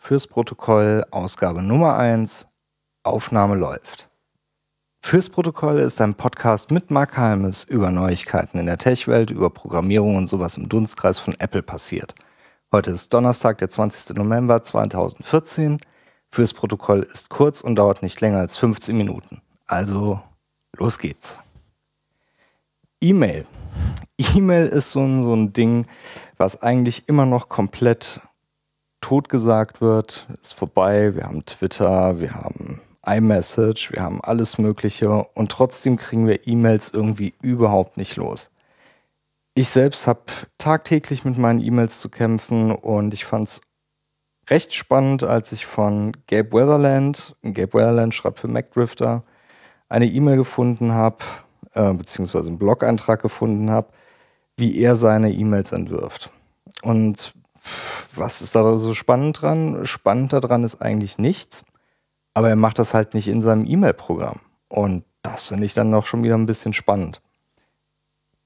Fürs Protokoll Ausgabe Nummer 1. Aufnahme läuft. Fürs Protokoll ist ein Podcast mit Mark Halmes über Neuigkeiten in der Tech-Welt, über Programmierung und sowas im Dunstkreis von Apple passiert. Heute ist Donnerstag, der 20. November 2014. Fürs Protokoll ist kurz und dauert nicht länger als 15 Minuten. Also, los geht's. E-Mail. E-Mail ist so ein, so ein Ding, was eigentlich immer noch komplett totgesagt wird, ist vorbei. Wir haben Twitter, wir haben iMessage, wir haben alles Mögliche und trotzdem kriegen wir E-Mails irgendwie überhaupt nicht los. Ich selbst habe tagtäglich mit meinen E-Mails zu kämpfen und ich fand es recht spannend, als ich von Gabe Weatherland, Gabe Weatherland schreibt für MacDrifter, eine E-Mail gefunden habe, äh, beziehungsweise einen Blog-Eintrag gefunden habe, wie er seine E-Mails entwirft. Und was ist da so spannend dran? Spannend daran ist eigentlich nichts, aber er macht das halt nicht in seinem E-Mail-Programm. Und das finde ich dann noch schon wieder ein bisschen spannend.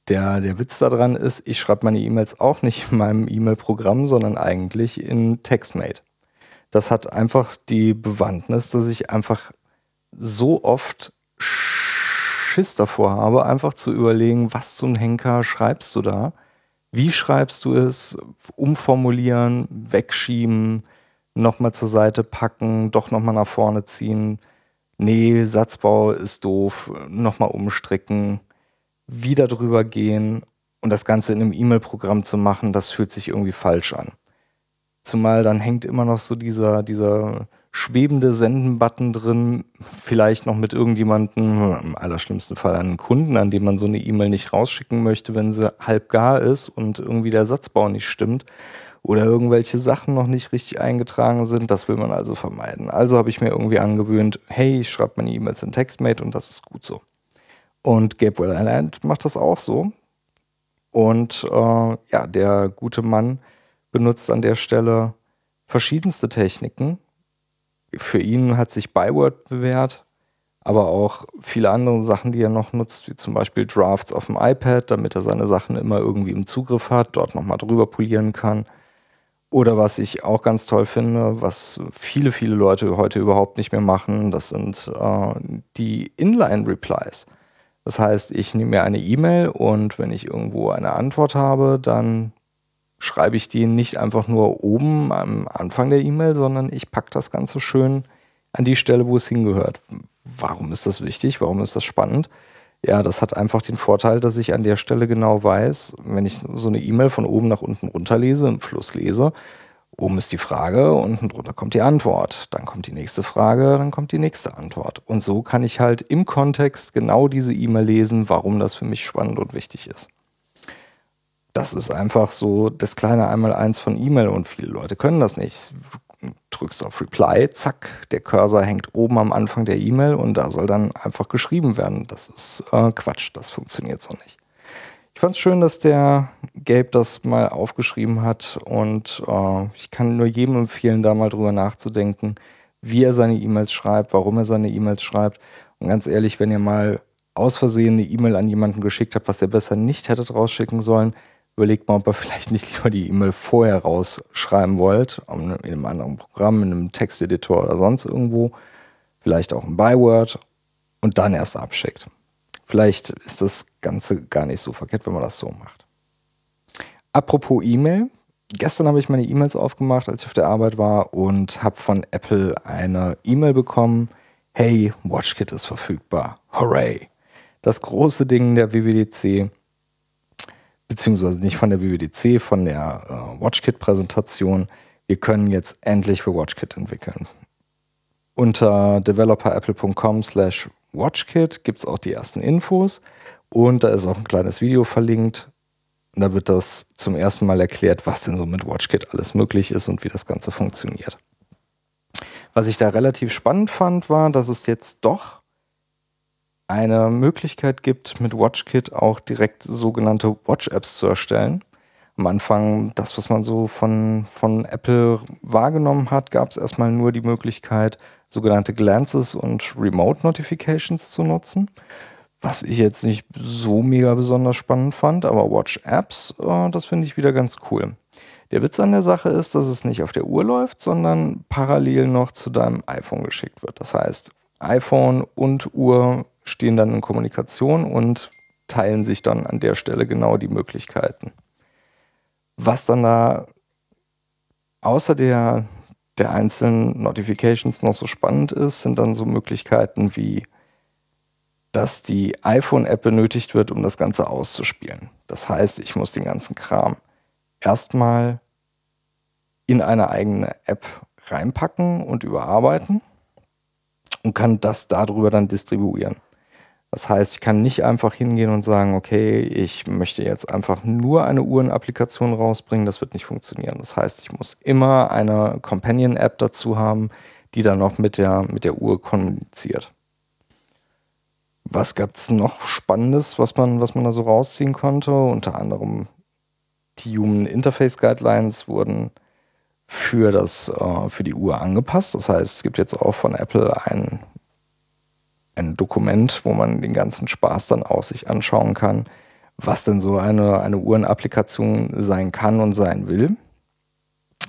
Der, der Witz daran ist, ich schreibe meine E-Mails auch nicht in meinem E-Mail-Programm, sondern eigentlich in TextMate. Das hat einfach die Bewandtnis, dass ich einfach so oft Schiss davor habe, einfach zu überlegen, was zum Henker schreibst du da? Wie schreibst du es? Umformulieren, wegschieben, nochmal zur Seite packen, doch nochmal nach vorne ziehen. Nee, Satzbau ist doof, nochmal umstricken, wieder drüber gehen und das Ganze in einem E-Mail-Programm zu machen, das fühlt sich irgendwie falsch an. Zumal dann hängt immer noch so dieser, dieser schwebende Senden-Button drin, vielleicht noch mit irgendjemandem, im allerschlimmsten Fall einen Kunden, an dem man so eine E-Mail nicht rausschicken möchte, wenn sie halb gar ist und irgendwie der Satzbau nicht stimmt oder irgendwelche Sachen noch nicht richtig eingetragen sind. Das will man also vermeiden. Also habe ich mir irgendwie angewöhnt, hey, ich schreibe meine E-Mails in TextMate und das ist gut so. Und Gabriel Island macht das auch so. Und äh, ja, der gute Mann benutzt an der Stelle verschiedenste Techniken, für ihn hat sich Byword bewährt, aber auch viele andere Sachen, die er noch nutzt, wie zum Beispiel Drafts auf dem iPad, damit er seine Sachen immer irgendwie im Zugriff hat, dort nochmal drüber polieren kann. Oder was ich auch ganz toll finde, was viele, viele Leute heute überhaupt nicht mehr machen, das sind äh, die Inline-Replies. Das heißt, ich nehme mir eine E-Mail und wenn ich irgendwo eine Antwort habe, dann schreibe ich die nicht einfach nur oben am Anfang der E-Mail, sondern ich packe das Ganze schön an die Stelle, wo es hingehört. Warum ist das wichtig? Warum ist das spannend? Ja, das hat einfach den Vorteil, dass ich an der Stelle genau weiß, wenn ich so eine E-Mail von oben nach unten runterlese, im Fluss lese, oben ist die Frage, unten drunter kommt die Antwort. Dann kommt die nächste Frage, dann kommt die nächste Antwort. Und so kann ich halt im Kontext genau diese E-Mail lesen, warum das für mich spannend und wichtig ist das ist einfach so das kleine Einmaleins von E-Mail und viele Leute können das nicht. Drückst auf Reply, zack, der Cursor hängt oben am Anfang der E-Mail und da soll dann einfach geschrieben werden. Das ist äh, Quatsch, das funktioniert so nicht. Ich fand es schön, dass der Gabe das mal aufgeschrieben hat und äh, ich kann nur jedem empfehlen, da mal drüber nachzudenken, wie er seine E-Mails schreibt, warum er seine E-Mails schreibt. Und ganz ehrlich, wenn ihr mal aus Versehen eine E-Mail an jemanden geschickt habt, was ihr besser nicht hättet rausschicken sollen, überlegt mal, ob ihr vielleicht nicht lieber die E-Mail vorher rausschreiben wollt, in einem anderen Programm, in einem Texteditor oder sonst irgendwo, vielleicht auch ein Byword und dann erst abschickt. Vielleicht ist das Ganze gar nicht so verkehrt, wenn man das so macht. Apropos E-Mail. Gestern habe ich meine E-Mails aufgemacht, als ich auf der Arbeit war und habe von Apple eine E-Mail bekommen. Hey, WatchKit ist verfügbar. Hooray! Das große Ding der WWDC beziehungsweise nicht von der WWDC, von der äh, WatchKit-Präsentation. Wir können jetzt endlich für WatchKit entwickeln. Unter developerapple.com slash WatchKit gibt es auch die ersten Infos und da ist auch ein kleines Video verlinkt. Und da wird das zum ersten Mal erklärt, was denn so mit WatchKit alles möglich ist und wie das Ganze funktioniert. Was ich da relativ spannend fand, war, dass es jetzt doch eine Möglichkeit gibt, mit WatchKit auch direkt sogenannte Watch-Apps zu erstellen. Am Anfang, das, was man so von, von Apple wahrgenommen hat, gab es erstmal nur die Möglichkeit, sogenannte Glances und Remote Notifications zu nutzen. Was ich jetzt nicht so mega besonders spannend fand, aber Watch-Apps, äh, das finde ich wieder ganz cool. Der Witz an der Sache ist, dass es nicht auf der Uhr läuft, sondern parallel noch zu deinem iPhone geschickt wird. Das heißt, iPhone und Uhr stehen dann in Kommunikation und teilen sich dann an der Stelle genau die Möglichkeiten. Was dann da außer der, der einzelnen Notifications noch so spannend ist, sind dann so Möglichkeiten wie, dass die iPhone-App benötigt wird, um das Ganze auszuspielen. Das heißt, ich muss den ganzen Kram erstmal in eine eigene App reinpacken und überarbeiten und kann das darüber dann distribuieren. Das heißt, ich kann nicht einfach hingehen und sagen, okay, ich möchte jetzt einfach nur eine Uhren-Applikation rausbringen. Das wird nicht funktionieren. Das heißt, ich muss immer eine Companion-App dazu haben, die dann noch mit der, mit der Uhr kommuniziert. Was gab es noch Spannendes, was man, was man da so rausziehen konnte? Unter anderem die Human Interface Guidelines wurden für, das, äh, für die Uhr angepasst. Das heißt, es gibt jetzt auch von Apple ein ein Dokument, wo man den ganzen Spaß dann auch sich anschauen kann, was denn so eine, eine Uhrenapplikation sein kann und sein will.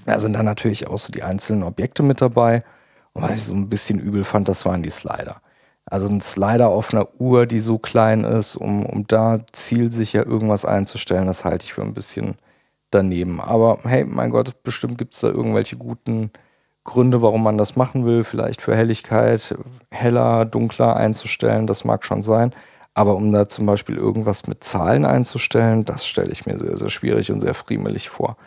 Da sind dann natürlich auch so die einzelnen Objekte mit dabei. Und was ich so ein bisschen übel fand, das waren die Slider. Also ein Slider auf einer Uhr, die so klein ist, um, um da zielsicher irgendwas einzustellen, das halte ich für ein bisschen daneben. Aber hey, mein Gott, bestimmt gibt es da irgendwelche guten Gründe, warum man das machen will, vielleicht für Helligkeit heller, dunkler einzustellen, das mag schon sein. Aber um da zum Beispiel irgendwas mit Zahlen einzustellen, das stelle ich mir sehr, sehr schwierig und sehr friemelig vor.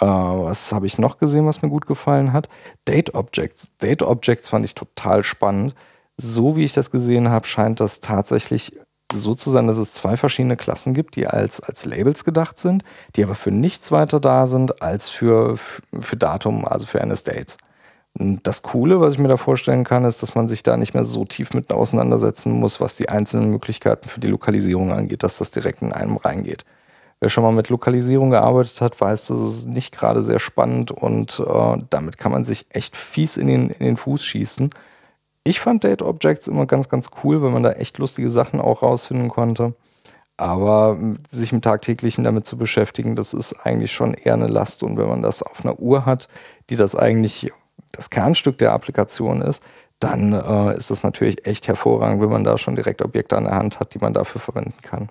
Äh, was habe ich noch gesehen, was mir gut gefallen hat? Date Objects. Date Objects fand ich total spannend. So wie ich das gesehen habe, scheint das tatsächlich so zu sein, dass es zwei verschiedene Klassen gibt, die als, als Labels gedacht sind, die aber für nichts weiter da sind als für, für Datum, also für NS-Dates. Das Coole, was ich mir da vorstellen kann, ist, dass man sich da nicht mehr so tief mit auseinandersetzen muss, was die einzelnen Möglichkeiten für die Lokalisierung angeht, dass das direkt in einem reingeht. Wer schon mal mit Lokalisierung gearbeitet hat, weiß, das ist nicht gerade sehr spannend und äh, damit kann man sich echt fies in den, in den Fuß schießen ich fand Date Objects immer ganz, ganz cool, weil man da echt lustige Sachen auch rausfinden konnte. Aber sich im Tagtäglichen damit zu beschäftigen, das ist eigentlich schon eher eine Last. Und wenn man das auf einer Uhr hat, die das eigentlich das Kernstück der Applikation ist, dann äh, ist das natürlich echt hervorragend, wenn man da schon direkt Objekte an der Hand hat, die man dafür verwenden kann.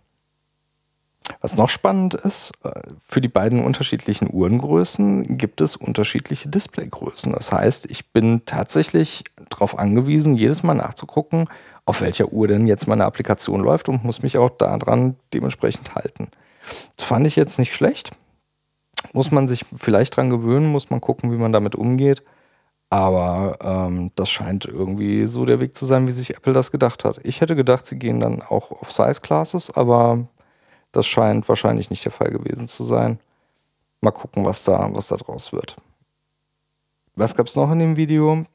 Was noch spannend ist, äh, für die beiden unterschiedlichen Uhrengrößen gibt es unterschiedliche Displaygrößen. Das heißt, ich bin tatsächlich darauf angewiesen, jedes Mal nachzugucken, auf welcher Uhr denn jetzt meine Applikation läuft und muss mich auch daran dementsprechend halten. Das fand ich jetzt nicht schlecht. Muss man sich vielleicht dran gewöhnen, muss man gucken, wie man damit umgeht. Aber ähm, das scheint irgendwie so der Weg zu sein, wie sich Apple das gedacht hat. Ich hätte gedacht, sie gehen dann auch auf Size Classes, aber das scheint wahrscheinlich nicht der Fall gewesen zu sein. Mal gucken, was da, was da draus wird. Was gab es noch in dem Video?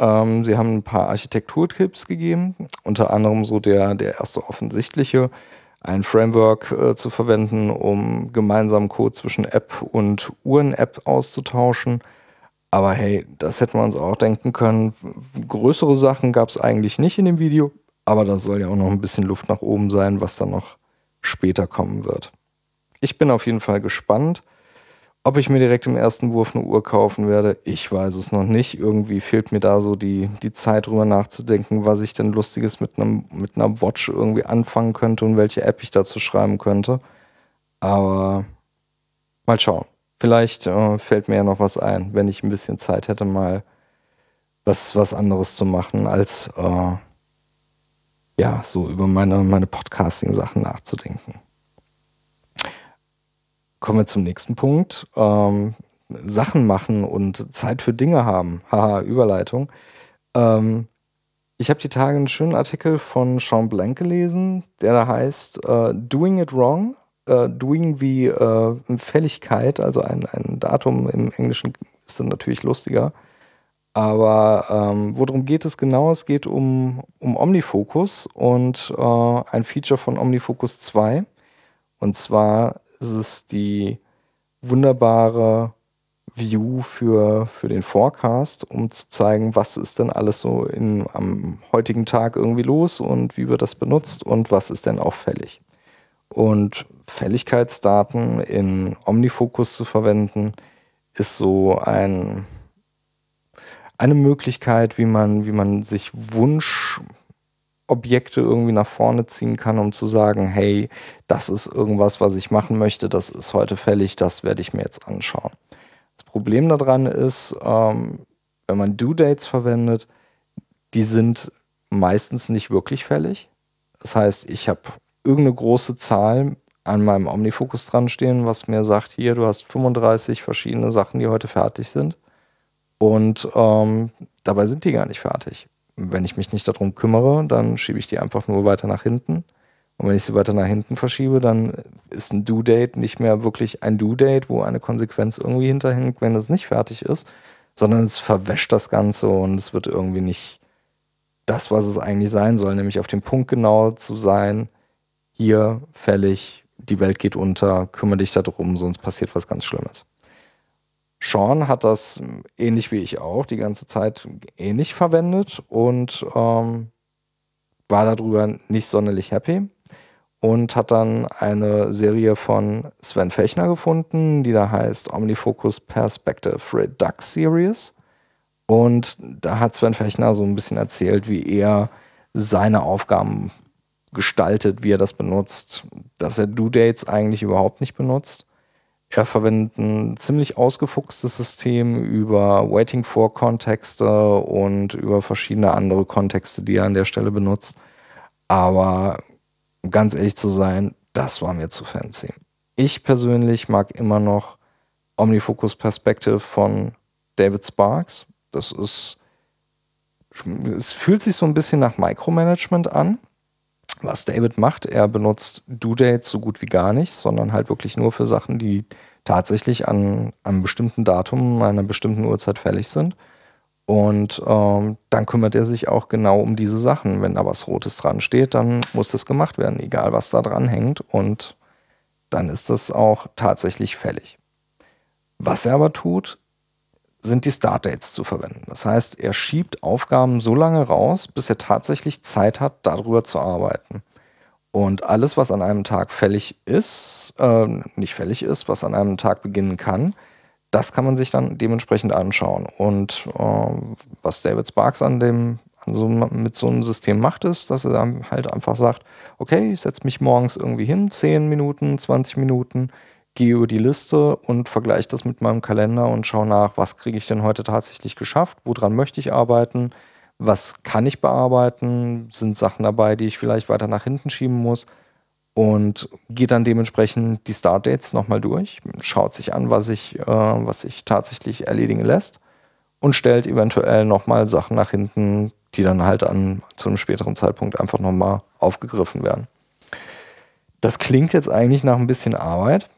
Ähm, sie haben ein paar Architekturtipps gegeben, unter anderem so der, der erste offensichtliche, ein Framework äh, zu verwenden, um gemeinsam Code zwischen App und Uhren-App auszutauschen. Aber hey, das hätten wir uns auch denken können. Größere Sachen gab es eigentlich nicht in dem Video, aber da soll ja auch noch ein bisschen Luft nach oben sein, was dann noch später kommen wird. Ich bin auf jeden Fall gespannt. Ob ich mir direkt im ersten Wurf eine Uhr kaufen werde, ich weiß es noch nicht. Irgendwie fehlt mir da so die, die Zeit drüber nachzudenken, was ich denn Lustiges mit, einem, mit einer Watch irgendwie anfangen könnte und welche App ich dazu schreiben könnte. Aber mal schauen. Vielleicht äh, fällt mir ja noch was ein, wenn ich ein bisschen Zeit hätte, mal was, was anderes zu machen, als äh, ja, so über meine, meine Podcasting-Sachen nachzudenken. Kommen wir zum nächsten Punkt. Ähm, Sachen machen und Zeit für Dinge haben. Haha, Überleitung. Ähm, ich habe die Tage einen schönen Artikel von Sean Blank gelesen, der da heißt uh, Doing It Wrong. Uh, doing wie uh, Fälligkeit, also ein, ein Datum im Englischen ist dann natürlich lustiger. Aber ähm, worum geht es genau? Es geht um, um OmniFocus und äh, ein Feature von OmniFocus 2. Und zwar ist es die wunderbare View für, für den Forecast, um zu zeigen, was ist denn alles so in, am heutigen Tag irgendwie los und wie wird das benutzt und was ist denn auffällig. Und Fälligkeitsdaten in Omnifocus zu verwenden, ist so ein, eine Möglichkeit, wie man, wie man sich Wunschobjekte irgendwie nach vorne ziehen kann, um zu sagen, hey, das ist irgendwas, was ich machen möchte, das ist heute fällig, das werde ich mir jetzt anschauen. Das Problem daran ist, ähm, wenn man Due Dates verwendet, die sind meistens nicht wirklich fällig. Das heißt, ich habe irgendeine große Zahl an meinem Omnifocus dran stehen, was mir sagt, hier, du hast 35 verschiedene Sachen, die heute fertig sind. Und ähm, dabei sind die gar nicht fertig. Wenn ich mich nicht darum kümmere, dann schiebe ich die einfach nur weiter nach hinten. Und wenn ich sie weiter nach hinten verschiebe, dann ist ein Due Date nicht mehr wirklich ein Due Date, wo eine Konsequenz irgendwie hinterhängt, wenn es nicht fertig ist, sondern es verwäscht das Ganze und es wird irgendwie nicht das, was es eigentlich sein soll, nämlich auf dem Punkt genau zu sein, hier fällig, die Welt geht unter, kümmere dich darum, sonst passiert was ganz Schlimmes. Sean hat das ähnlich wie ich auch die ganze Zeit ähnlich verwendet und ähm, war darüber nicht sonderlich happy und hat dann eine Serie von Sven Fechner gefunden, die da heißt Omnifocus Perspective Redux Series. Und da hat Sven Fechner so ein bisschen erzählt, wie er seine Aufgaben gestaltet, wie er das benutzt, dass er Due Dates eigentlich überhaupt nicht benutzt. Er verwendet ein ziemlich ausgefuchstes System über Waiting for Kontexte und über verschiedene andere Kontexte, die er an der Stelle benutzt. Aber ganz ehrlich zu sein, das war mir zu fancy. Ich persönlich mag immer noch Omnifocus Perspective von David Sparks. Das ist, es fühlt sich so ein bisschen nach Micromanagement an was David macht, er benutzt Due Dates so gut wie gar nicht, sondern halt wirklich nur für Sachen, die tatsächlich an, einem bestimmten Datum, einer bestimmten Uhrzeit fällig sind. Und ähm, dann kümmert er sich auch genau um diese Sachen. Wenn da was Rotes dran steht, dann muss das gemacht werden, egal was da dran hängt. Und dann ist das auch tatsächlich fällig. Was er aber tut, sind die Startdates zu verwenden. Das heißt, er schiebt Aufgaben so lange raus, bis er tatsächlich Zeit hat, darüber zu arbeiten. Und alles, was an einem Tag fällig ist, äh, nicht fällig ist, was an einem Tag beginnen kann, das kann man sich dann dementsprechend anschauen. Und äh, was David Sparks an dem, an so, mit so einem System macht, ist, dass er halt einfach sagt, okay, ich setze mich morgens irgendwie hin, 10 Minuten, 20 Minuten, gehe über die Liste und vergleiche das mit meinem Kalender und schaue nach, was kriege ich denn heute tatsächlich geschafft, woran möchte ich arbeiten, was kann ich bearbeiten, sind Sachen dabei, die ich vielleicht weiter nach hinten schieben muss und geht dann dementsprechend die Startdates nochmal durch, schaut sich an, was ich, äh, sich tatsächlich erledigen lässt und stellt eventuell nochmal Sachen nach hinten, die dann halt an zu einem späteren Zeitpunkt einfach nochmal aufgegriffen werden. Das klingt jetzt eigentlich nach ein bisschen Arbeit,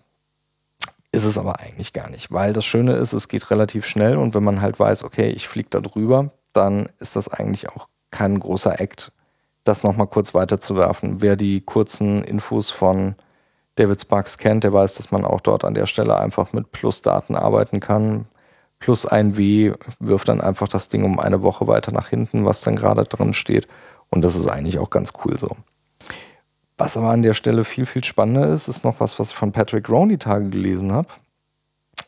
ist es aber eigentlich gar nicht, weil das Schöne ist, es geht relativ schnell und wenn man halt weiß, okay, ich fliege da drüber, dann ist das eigentlich auch kein großer Act, das nochmal kurz weiterzuwerfen. Wer die kurzen Infos von David Sparks kennt, der weiß, dass man auch dort an der Stelle einfach mit Plusdaten arbeiten kann. Plus ein W wirft dann einfach das Ding um eine Woche weiter nach hinten, was dann gerade drin steht. Und das ist eigentlich auch ganz cool so. Was aber an der Stelle viel, viel spannender ist, ist noch was, was ich von Patrick Rohn die Tage gelesen habe.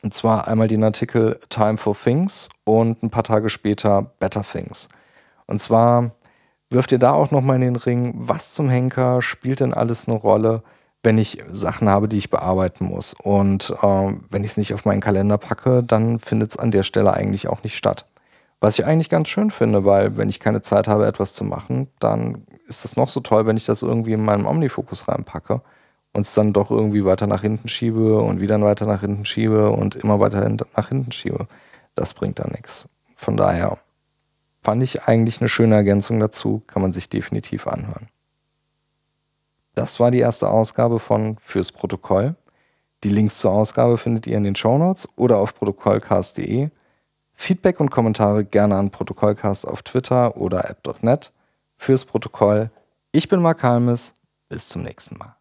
Und zwar einmal den Artikel Time for Things und ein paar Tage später Better Things. Und zwar wirft ihr da auch nochmal in den Ring, was zum Henker spielt denn alles eine Rolle, wenn ich Sachen habe, die ich bearbeiten muss. Und äh, wenn ich es nicht auf meinen Kalender packe, dann findet es an der Stelle eigentlich auch nicht statt. Was ich eigentlich ganz schön finde, weil wenn ich keine Zeit habe, etwas zu machen, dann ist das noch so toll, wenn ich das irgendwie in meinem Omnifokus reinpacke und es dann doch irgendwie weiter nach hinten schiebe und wieder weiter nach hinten schiebe und immer weiter nach hinten schiebe. Das bringt da nichts. Von daher fand ich eigentlich eine schöne Ergänzung dazu, kann man sich definitiv anhören. Das war die erste Ausgabe von Fürs Protokoll. Die Links zur Ausgabe findet ihr in den Shownotes oder auf protokollcast.de. Feedback und Kommentare gerne an Protokollcast auf Twitter oder app.net fürs Protokoll. Ich bin Mark Halmes. Bis zum nächsten Mal.